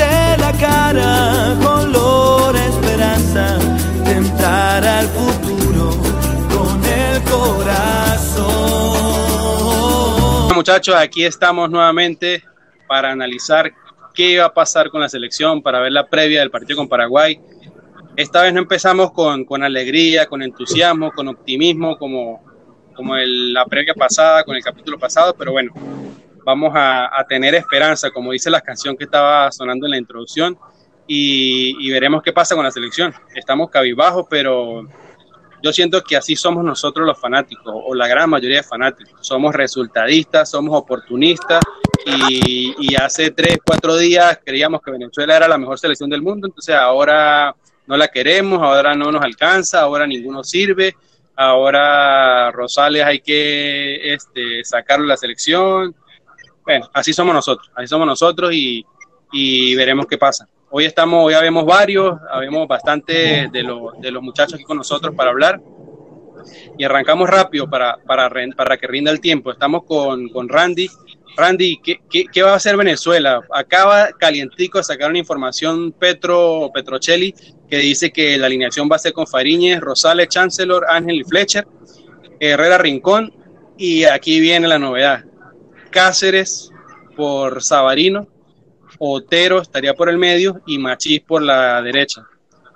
pintarse la cara, color esperanza, tentar al futuro con el corazón. Muchachos, aquí estamos nuevamente para analizar qué iba a pasar con la selección, para ver la previa del partido con Paraguay. Esta vez no empezamos con, con alegría, con entusiasmo, con optimismo, como, como el, la previa pasada, con el capítulo pasado, pero bueno, vamos a, tener esperanza, como dice la canción que estaba sonando en la introducción, y, veremos qué pasa con la selección. Estamos cabizbajos, pero yo siento que así somos nosotros los fanáticos, o la gran mayoría de fanáticos. Somos resultadistas, somos oportunistas, y, hace tres, cuatro días creíamos que Venezuela era la mejor selección del mundo, entonces ahora no la queremos, ahora no nos alcanza, ahora ninguno sirve, ahora Rosales hay que este, sacarlo de la selección, bueno, así somos nosotros, así somos nosotros y, veremos qué pasa. Hoy estamos, hoy habemos varios, habemos bastante de, de los muchachos aquí con nosotros para hablar y arrancamos rápido para, para, para que rinda el tiempo. Estamos con, con Randy. Randy, ¿qué, ¿qué, va a hacer Venezuela? Acaba calientico de sacar una información Petro Petrocelli que dice que la alineación va a ser con Fariñez, Rosales, Chancellor, Ángel y Fletcher, Herrera Rincón y aquí viene la novedad. Cáceres por Sabarino, Otero estaría por el medio y Machís por la derecha,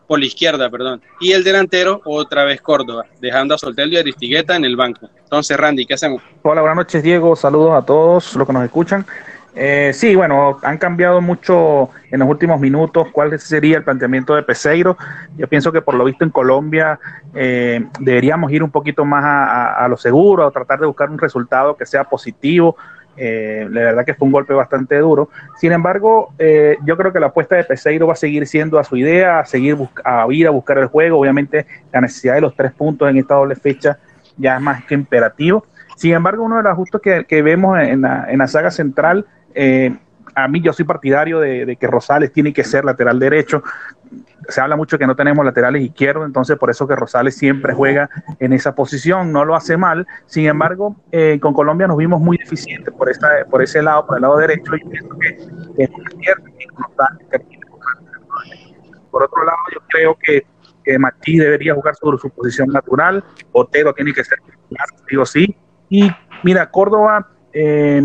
por la izquierda, perdón. Y el delantero, otra vez Córdoba, dejando a Soltelio y Aristigueta en el banco. Entonces, Randy, ¿qué hacemos? Hola, buenas noches, Diego. Saludos a todos los que nos escuchan. Eh, sí, bueno, han cambiado mucho en los últimos minutos cuál sería el planteamiento de Peseiro. Yo pienso que por lo visto en Colombia eh, deberíamos ir un poquito más a, lo seguro, a tratar de buscar un resultado que sea positivo, eh, la verdad que fue un golpe bastante duro. Sin embargo, eh, yo creo que la apuesta de Peseiro va a seguir siendo a su idea, a seguir a ir a buscar el juego. Obviamente, la necesidad de los tres puntos en esta doble fecha ya es más que imperativo. Sin embargo, uno de los ajustes que, vemos en la, en la, saga central, eh, a mí yo soy partidario de, que Rosales tiene que ser lateral derecho se habla mucho que no tenemos laterales izquierdos, entonces por eso que Rosales siempre juega en esa posición, no lo hace mal. Sin embargo, eh, con Colombia nos vimos muy deficientes por, esta, por ese lado, por el lado derecho, y pienso que, por otro lado, yo creo que, que debería jugar sobre su posición natural, Otero tiene que ser titular, y mira, Córdoba... Eh,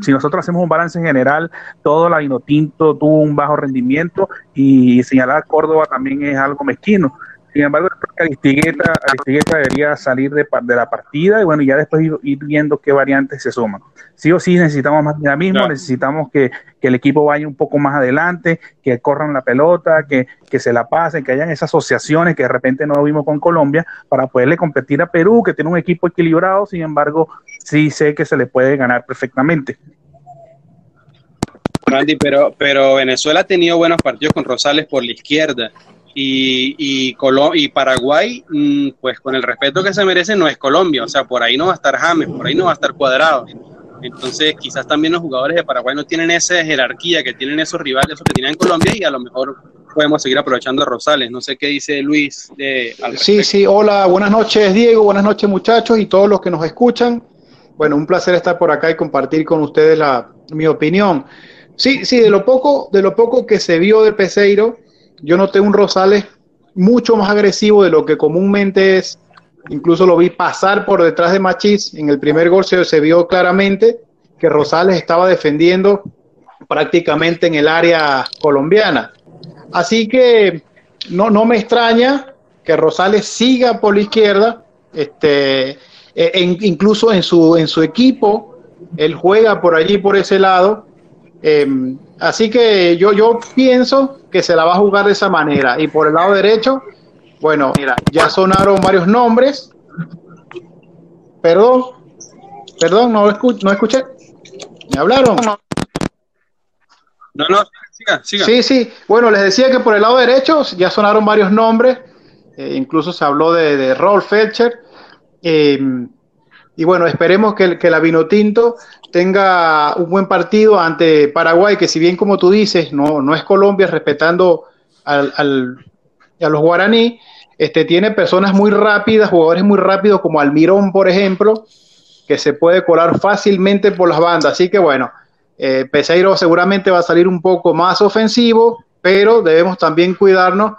si nosotros hacemos un balance en general, todo la Vinotinto tuvo un bajo rendimiento y señalar Córdoba también es algo mezquino. Sin embargo, Aristigueta, Aristigueta debería salir de, la partida y bueno, ya después ir, viendo qué variantes se suman. Sí o sí necesitamos más dinamismo, necesitamos que, el equipo vaya un poco más adelante, que corran la pelota, que, que se la pasen, que hayan esas asociaciones que de repente no vimos con Colombia para poderle competir a Perú, que tiene un equipo equilibrado, sin embargo, sí sé que se le puede ganar perfectamente. Randy, pero, pero Venezuela ha tenido buenos partidos con Rosales por la izquierda y, y, y Paraguay, mm, pues con el respeto que se merece, no es Colombia. O sea, por ahí no va a estar James, por ahí no va a estar Cuadrado. Entonces, quizás también los jugadores de Paraguay no tienen esa jerarquía que tienen esos rivales, esos que tienen en Colombia, y a lo mejor podemos seguir aprovechando a Rosales. No sé qué dice Luis. De, sí, sí, hola, buenas noches, Diego, buenas noches, muchachos, y todos los que nos escuchan. Bueno, un placer estar por acá y compartir con ustedes la, mi opinión. Sí, sí, de lo poco, de lo poco que se vio de Peseiro, yo noté un Rosales mucho más agresivo de lo que comúnmente es. Incluso lo vi pasar por detrás de Machís. En el primer gol se, vio claramente que Rosales estaba defendiendo prácticamente en el área colombiana. Así que no, no me extraña que Rosales siga por la izquierda. Este, e, incluso en su, en su equipo, él juega por allí, por ese lado. Em, así que yo, yo pienso que se la va a jugar de esa manera. Y por el lado derecho, bueno, mira, ya sonaron varios nombres. Perdón, perdón, no, no escuché. ¿Me hablaron? No, no, Sí, sí. Bueno, les decía que por el lado derecho ya sonaron varios nombres. Eh, incluso se habló de, de Rolf Felcher. Eh, y bueno, esperemos que, que la Vinotinto tenga un buen partido ante Paraguay, que si bien como tú dices, no, no es Colombia, respetando al, a los guaraní, este, tiene personas muy rápidas, jugadores muy rápidos como Almirón, por ejemplo, que se puede colar fácilmente por las bandas. Así que bueno, eh, Peseiro seguramente va a salir un poco más ofensivo, pero debemos también cuidarnos,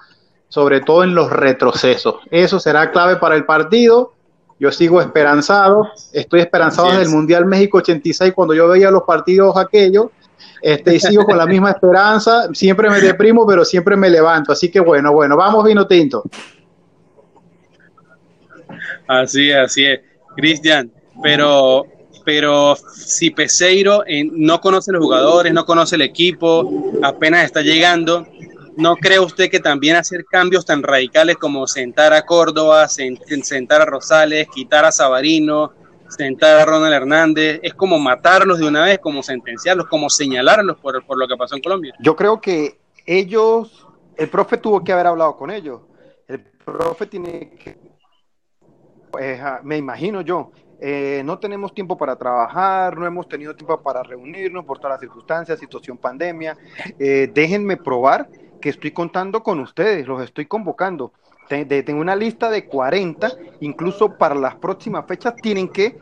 sobre todo en los retrocesos. Eso será clave para el partido. Yo sigo esperanzado, estoy esperanzado desde el Mundial México 86 cuando yo veía los partidos aquellos, este, y sigo con la misma esperanza, siempre me deprimo, pero siempre me levanto, así que bueno, bueno, vamos vino tinto. Así es, así es. Cristian, pero, pero si Peseiro eh, no conoce los jugadores, no conoce el equipo, apenas está llegando, ¿no cree usted que también hacer cambios tan radicales como sentar a Córdoba, sentar a Rosales, quitar a Sabarino, sentar a Ronald Hernández, es como matarlos de una vez, como sentenciarlos, como señalarlos por, por lo que pasó en Colombia? Yo creo que ellos, el profe tuvo que haber hablado con ellos. El profe tiene que, pues, ah, me imagino yo, eh, no tenemos tiempo para trabajar, no hemos tenido tiempo para reunirnos por todas las circunstancias, situación pandemia. Eh, déjenme probar que estoy contando con ustedes, los estoy convocando. Tengo una lista de 40, incluso para las próximas fechas tienen que,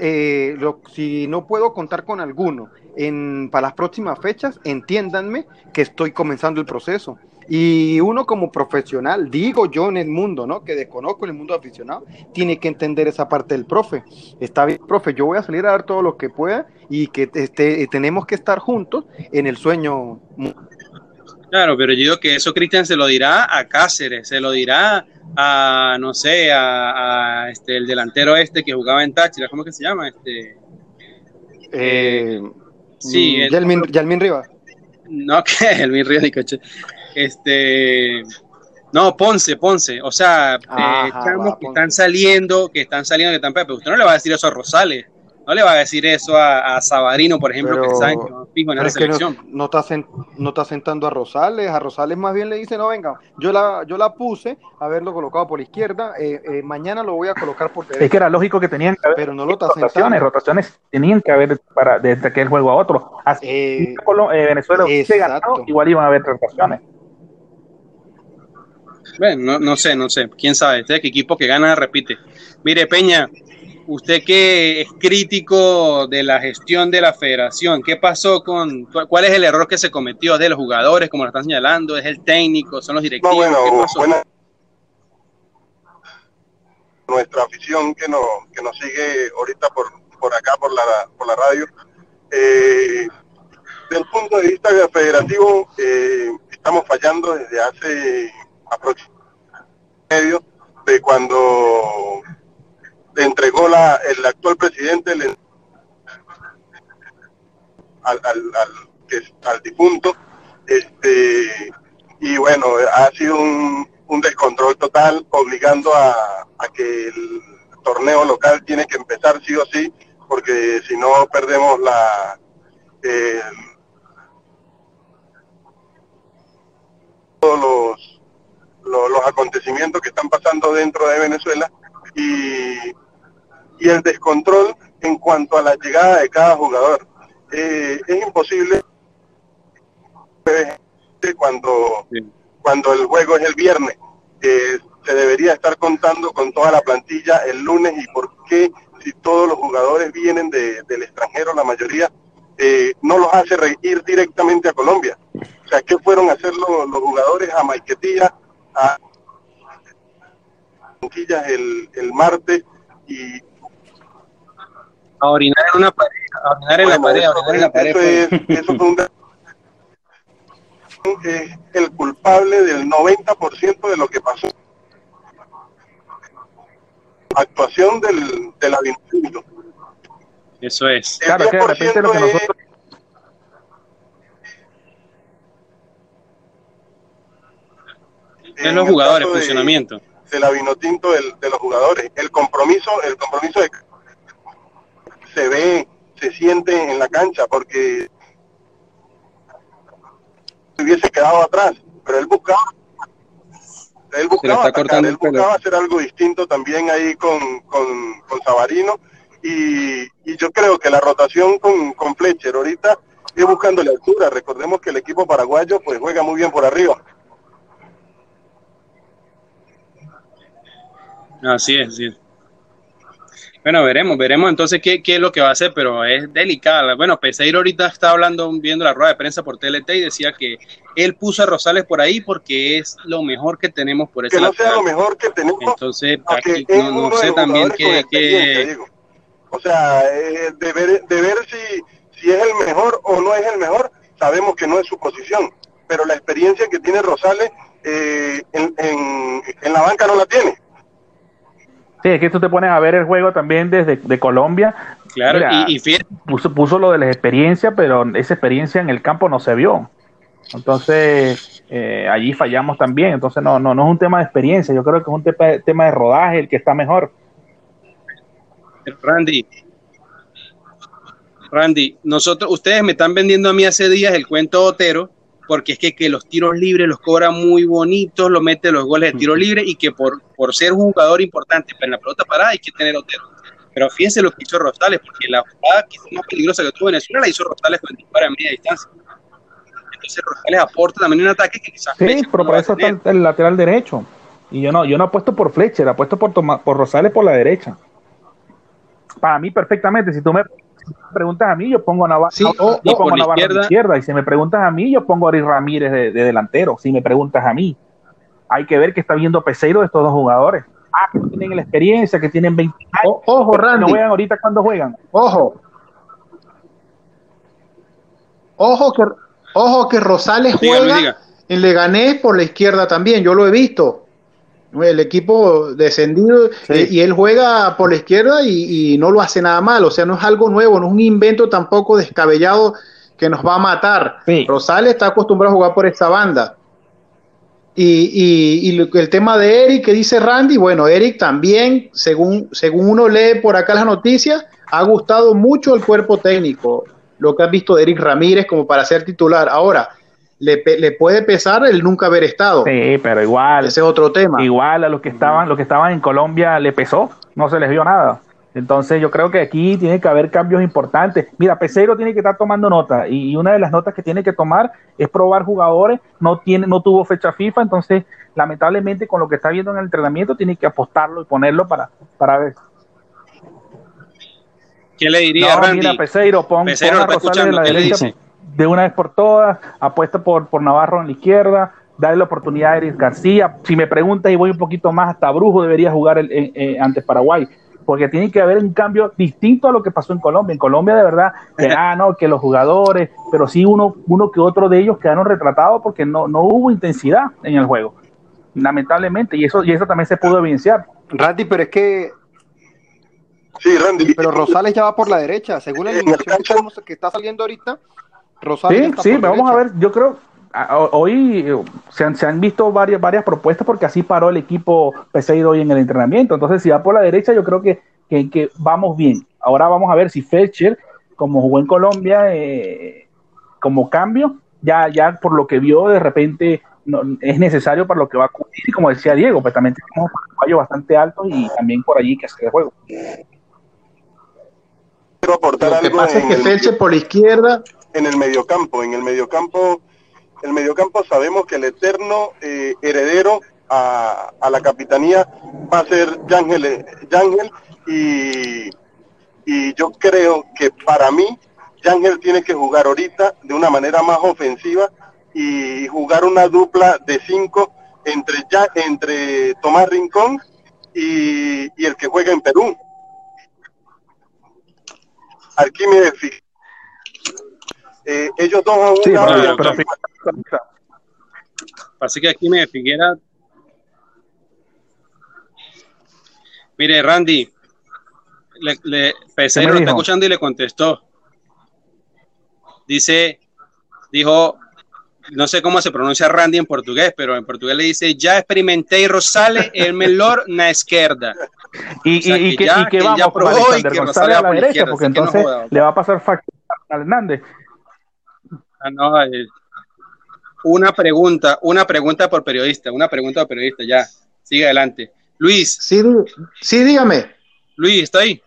eh, si no puedo contar con alguno en, para las próximas fechas, entiéndanme que estoy comenzando el proceso. Y uno como profesional, digo yo en el mundo, ¿no? Que desconozco el mundo aficionado, tiene que entender esa parte del profe. Está bien, profe, yo voy a salir a dar todo lo que pueda y que este, tenemos que estar juntos en el sueño Claro, pero yo digo que eso Cristian se lo dirá a Cáceres, se lo dirá a, no sé, a, este, el delantero este que jugaba en Táchira, ¿cómo que se llama? Este, eh, sí, mm, Yalmin, Yalmin Rivas. No, que Yalmin Rivas coche. Este, no, Ponce, Ponce, o sea, eh, que están saliendo, que están saliendo de Tampa, pero usted no le va a decir eso a Rosales. No le va a decir eso a, a Sabarino, por ejemplo, que saben que no fijo en esa selección. no, está no, está sentando a Rosales, a Rosales más bien le dice, no, venga, yo la, yo la puse, haberlo colocado por la izquierda, eh, eh, mañana lo voy a colocar por derecha. Es que era lógico que tenían que haber pero no lo está rotaciones, sentando. rotaciones tenían que haber para desde aquel juego a otro. Así eh, Venezuela se ganó, igual iban a haber rotaciones. Bueno, no, no sé, no sé, quién sabe, este equipo que gana repite. Mire, Peña, usted que es crítico de la gestión de la federación, ¿qué pasó con, cuál es el error que se cometió de los jugadores, como lo están señalando, es el técnico, son los directivos? bueno, nuestra afición que nos, que nos sigue ahorita por, por acá, por la, por la radio, eh, desde el punto de vista federativo, eh, estamos fallando desde hace aproximadamente medio de cuando le entregó la, el actual presidente al, al, al, al, difunto, este, y bueno, ha sido un, un descontrol total, obligando a, a, que el torneo local tiene que empezar sí o sí, porque si no perdemos la... todos los, los, los acontecimientos que están pasando dentro de Venezuela y y el descontrol en cuanto a la llegada de cada jugador. Eh, es imposible cuando, cuando el juego es el viernes. Eh, se debería estar contando con toda la plantilla el lunes y por qué si todos los jugadores vienen de, del extranjero, la mayoría, eh, no los hace ir directamente a Colombia. O sea, ¿qué fueron a hacer los, los jugadores a Maiquetía, a el, el martes y a orinar en una pared, a orinar en la pared, a orinar en la pared. Eso, es, eso fue un es el culpable del 90% de lo que pasó. Actuación del, del ayuntamiento. Eso es. El claro, que de repente lo que nosotros... Es los jugadores, de, funcionamiento. Del avinotinto del, de los jugadores. El compromiso, el compromiso de se ve, se siente en la cancha, porque hubiese quedado atrás, pero él buscaba él buscaba, atacar, él buscaba hacer algo distinto también ahí con, con, con Sabarino y, y, yo creo que la rotación con, con Fletcher ahorita es buscando la altura. Recordemos que el equipo paraguayo pues juega muy bien por arriba. Así es, sí. Bueno, veremos, veremos entonces qué, qué, es lo que va a hacer, pero es delicada. Bueno, Peseiro ahorita está hablando, viendo la rueda de prensa por TLT y decía que él puso a Rosales por ahí porque es lo mejor que tenemos por ese Que no sea lo mejor que tenemos. Entonces, aquí, no, no sé también qué... Que... O sea, eh, de ver, de ver si, si es el mejor o no es el mejor, sabemos que no es su posición, pero la experiencia que tiene Rosales eh, en, en, en la banca no la tiene. Sí, es que tú te pones a ver el juego también desde de Colombia. Claro, Mira, y, y puso, puso, lo de la experiencia, pero esa experiencia en el campo no se vio. Entonces, eh, allí fallamos también. Entonces, no, no, no es un tema de experiencia. Yo creo que es un tema, tema de rodaje el que está mejor. Randy, Randy, nosotros, ustedes me están vendiendo a mí hace días el cuento Otero porque es que, que los tiros libres los cobra muy bonitos, lo mete los goles de tiro libre y que por, por ser un jugador importante en la pelota parada hay que tener Otero. Pero fíjense lo que hizo Rosales, porque la jugada más peligrosa que tuvo Venezuela la hizo Rosales con el disparo a media distancia. Entonces Rosales aporta también un ataque que quizás. Sí, pero por eso está el, el, lateral derecho. Y yo no, yo no apuesto por Fletcher, apuesto por, por Rosales por la derecha. Para mí, perfectamente. Si tú me preguntas a mí, yo pongo a Navarro, sí, yo pongo a Navarro izquierda. izquierda. Y si me preguntas a mí, yo pongo a Ari Ramírez de, de, delantero. Si me preguntas a mí, hay que ver que está viendo Peseiro de estos dos jugadores. Ah, que tienen la experiencia, que tienen 20 años. ojo, Randy. No juegan ahorita cuando juegan. Ojo. Ojo que, ojo que Rosales Dígame, juega diga. en Leganés por la izquierda también. Yo lo he visto el equipo descendido Sí. eh, y él juega por la izquierda y, y no lo hace nada mal, o sea, no es algo nuevo, no es un invento tampoco descabellado que nos va a matar. Sí. Rosales está acostumbrado a jugar por esta banda. Y, y- y el tema de Eric que dice Randy, bueno, Eric también, según, según uno lee por acá las noticias, ha gustado mucho el cuerpo técnico, lo que has visto de Eric Ramírez como para ser titular. Ahora, le, pe- le puede pesar el nunca haber estado. Sí, pero igual. Ese es otro tema. Igual a los que estaban, los que estaban en Colombia le pesó, no se les vio nada. Entonces yo creo que aquí tiene que haber cambios importantes. Mira, Peseiro tiene que estar tomando nota y, una de las notas que tiene que tomar es probar jugadores. No tiene, no tuvo fecha FIFA, entonces lamentablemente con lo que está viendo en el entrenamiento tiene que apostarlo y ponerlo para, para ver. ¿Qué le diría No, Randy? mira, Peseiro, pon, Peseiro pon a Rosales de la escuchando, ¿qué le derecha dice? De una vez por todas, apuesta por, por Navarro en la izquierda, dale la oportunidad a Eric García. Si me preguntas y voy un poquito más, hasta Brujo debería jugar el, eh, eh, ante Paraguay, porque tiene que haber un cambio distinto a lo que pasó en Colombia. En Colombia, de verdad, que, ah, no, que los jugadores, pero sí uno, uno que otro de ellos quedaron retratados porque no, no hubo intensidad en el juego, lamentablemente, y eso, y eso también se pudo evidenciar. Randy, pero es que Sí, Randy. pero Rosales ya va por la derecha, según la que está saliendo ahorita, Ya Sí, está sí, por vamos a ver, yo creo, hoy eh, se han, se han visto varias, varias propuestas porque así paró el equipo Peseiro hoy en el entrenamiento, entonces si va por la derecha yo creo que, que, que vamos bien. Ahora vamos a ver si Fetcher, como jugó en Colombia, eh, como cambio, ya, ya por lo que vio de repente no, es necesario para lo que va a cubrir, y como decía Diego, pues también tenemos un fallo bastante alto y también por allí que hacer el juego. Lo que algo pasa es que Felche por la izquierda, en el mediocampo. En el mediocampo, el mediocampo sabemos que el eterno eh, heredero a, a la capitanía va a ser Yángel, eh, Yángel y, y yo creo que para mí Yángel tiene que jugar ahorita de una manera más ofensiva y jugar una dupla de cinco entre ya entre Tomás Rincón y, el que juega en Perú. Arquímedes Fi- eh, ellos dos a Sí, pero-. Así que aquí me Figuera. Mire, Randy, le, le, Peseiro ¿Qué me lo está escuchando y le contestó. Dice, dijo, no sé cómo se pronuncia Randy en portugués, pero en portugués le dice, ya experimenté Rosales el melhor na izquierda. Y, O sea, y, y que que, ya- y que que vamos ya con probó y que Rosario a la derecha, porque no entonces le va a pasar factura a Hernández. Ah, no, eh, una pregunta, una pregunta por periodista, una pregunta por periodista, ya. Sigue adelante. Luis. Sí, sí dígame. Luis, ¿está ahí?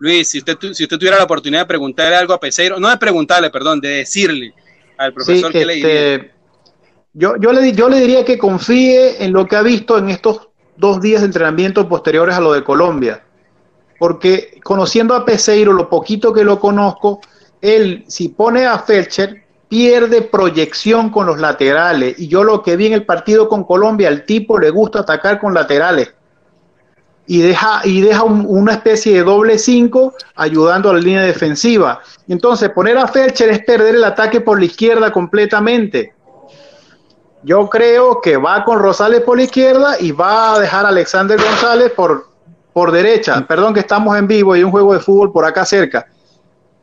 Luis, si usted, si usted tuviera la oportunidad de preguntarle algo a Peseiro, no de preguntarle, perdón, de decirle al profesor que le diría. Yo, yo, le, yo le diría que confíe en lo que ha visto en estos dos días de entrenamiento posteriores a lo de Colombia. Porque conociendo a Peseiro, lo poquito que lo conozco, él, si pone a Felcher, pierde proyección con los laterales. Y yo lo que vi en el partido con Colombia, al tipo le gusta atacar con laterales. Y deja, y deja una especie de doble 5 ayudando a la línea defensiva. Entonces, poner a Felcher es perder el ataque por la izquierda completamente. Yo creo que va con Rosales por la izquierda y va a dejar a Alexander González por, por derecha. Perdón que estamos en vivo y un juego de fútbol por acá cerca.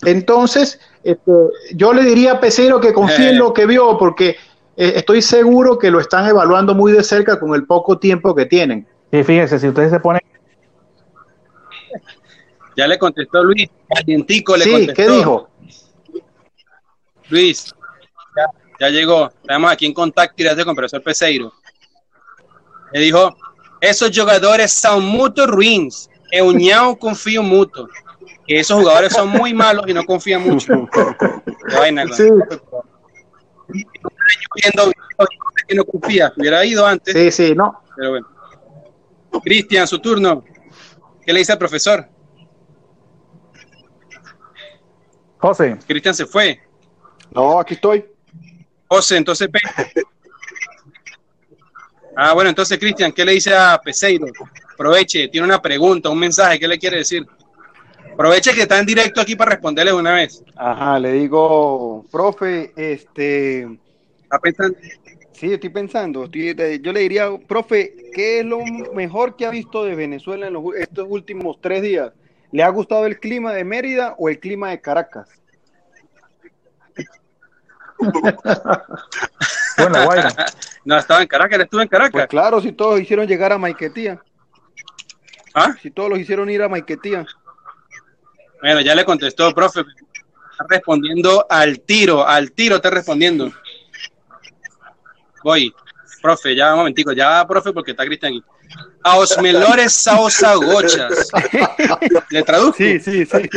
Entonces, este, yo le diría a Pesero que confíe en lo que vio, porque eh, estoy seguro que lo están evaluando muy de cerca con el poco tiempo que tienen. Sí, fíjense, si ustedes se ponen. Ya le contestó Luis, calientico le sí, ¿qué dijo? Luis, ya, llegó. Estamos aquí en contacto directo con el profesor Peseiro. Le dijo: Esos jugadores son muy ruins. Eu não confío mucho que esos jugadores son muy malos y no confían mucho. vaina, sí. Viendo que no confía, hubiera ido antes. Sí, sí, no. Pero bueno. Cristian, su turno. ¿Qué le dice al profesor? José. Cristian se fue. No, aquí estoy. José, entonces. Ah, bueno, entonces, Cristian, ¿qué le dice a Peseiro? Aproveche, tiene una pregunta, un mensaje, ¿qué le quiere decir? Aproveche que está en directo aquí para responderle una vez. Ajá, le digo, profe, este. ¿Está pensando? Sí, estoy pensando. yo le diría, profe, ¿qué es lo mejor que ha visto de Venezuela en estos últimos tres días? ¿Le ha gustado el clima de Mérida o el clima de Caracas? bueno, no, estaba en Caracas, estuvo en Caracas. Pues claro, si todos hicieron llegar a Maiquetía. ¿Ah? Si todos los hicieron ir a Maiquetía. Bueno, ya le contestó, profe. Está respondiendo al tiro, al tiro está respondiendo. Voy, profe, ya un momentico, ya profe, porque está Cristian aquí. A os melores saosagochas. ¿Le traduzco? Sí, sí, sí.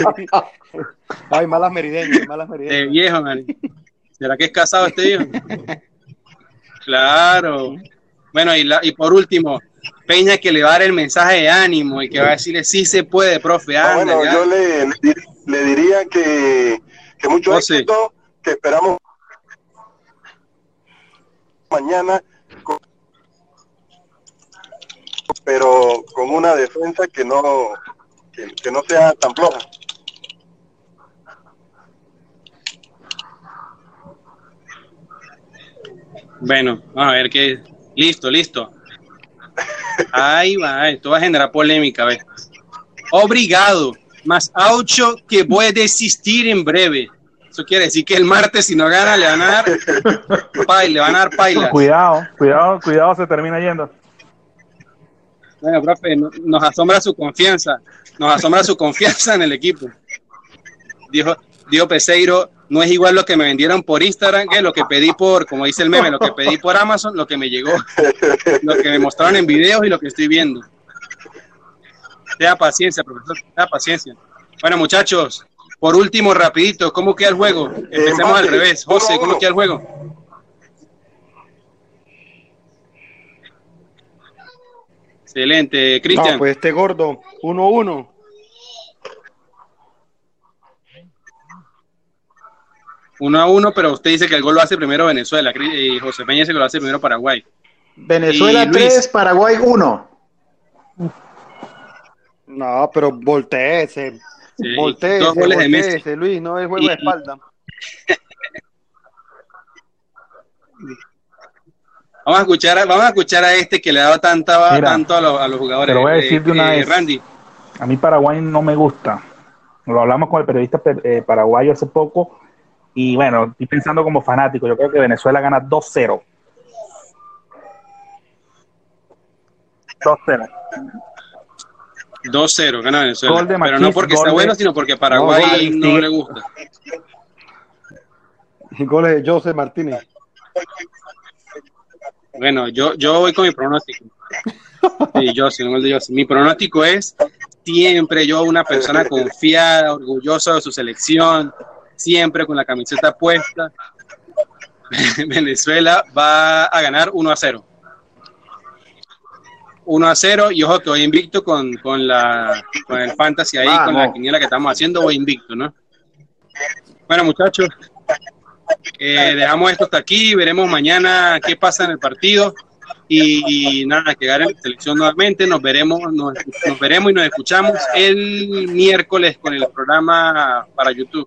Ay, malas merideñas, malas merideñas. De viejo, man. ¿Será que es casado este viejo? Claro. Bueno, y, la, y por último, Peña que le va a dar el mensaje de ánimo y que va a decirle sí se puede, profe. Anda, bueno, yo le, le, diría que, que mucho éxito, que esperamos mañana, pero con una defensa que no, que, no sea tan floja. Bueno, vamos a ver qué. Listo, listo. Ahí va, esto va a generar polémica, ¿ves? Obrigado, más aucho que voy a desistir en breve. Eso quiere decir que el martes, si no gana, le van a dar paila, le van a dar paila. Cuidado, cuidado, cuidado, se termina yendo. Bueno, profe, nos asombra su confianza, nos asombra su confianza en el equipo. Dijo, dijo Peseiro, no es igual lo que me vendieron por Instagram que lo que pedí por, como dice el meme, lo que pedí por Amazon, lo que me llegó, lo que me mostraron en videos y lo que estoy viendo. Tenga paciencia, profesor, tenga paciencia. Bueno, muchachos, por último, rapidito, ¿cómo queda el juego? Empecemos al revés. José, ¿cómo queda el juego? Excelente, Cristian. No, pues este gordo, 1-1. Uno a uno, pero usted dice que el gol lo hace primero Venezuela y José Peña dice que lo hace primero Paraguay. Venezuela 3, Paraguay 1. No, pero volteese. Sí, Messi. Luis, no es juego de espalda. vamos a escuchar, a, vamos a escuchar a este que le daba tanta, tanto a, los, a los jugadores. Te lo voy a decir de una eh, vez. Randy. A mí Paraguay no me gusta. Lo hablamos con el periodista eh, paraguayo hace poco y bueno, estoy pensando como fanático, yo creo que Venezuela gana 2-0. 2-0. 2-0 gana Venezuela. pero no porque está bueno, sino porque Paraguay no, le gusta. Goles de José Martínez. Bueno, yo, yo voy con mi pronóstico. Sí, yo, sí, no el de José. Mi pronóstico es siempre yo una persona confiada, orgullosa de su selección, siempre con la camiseta puesta. Venezuela va a ganar 1 a 0. 1 a 0 y ojo que voy invicto con, con, la, con el fantasy ahí, con la quiniela que estamos haciendo, voy invicto, ¿no? Bueno, muchachos, eh, dejamos esto hasta aquí, veremos mañana qué pasa en el partido y, nada, que gane la selección nuevamente, nos veremos, nos, nos veremos y nos escuchamos el miércoles con el programa para YouTube.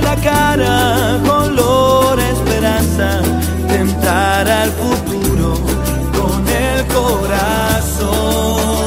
la cara, color esperanza, tentar al futuro con el corazón.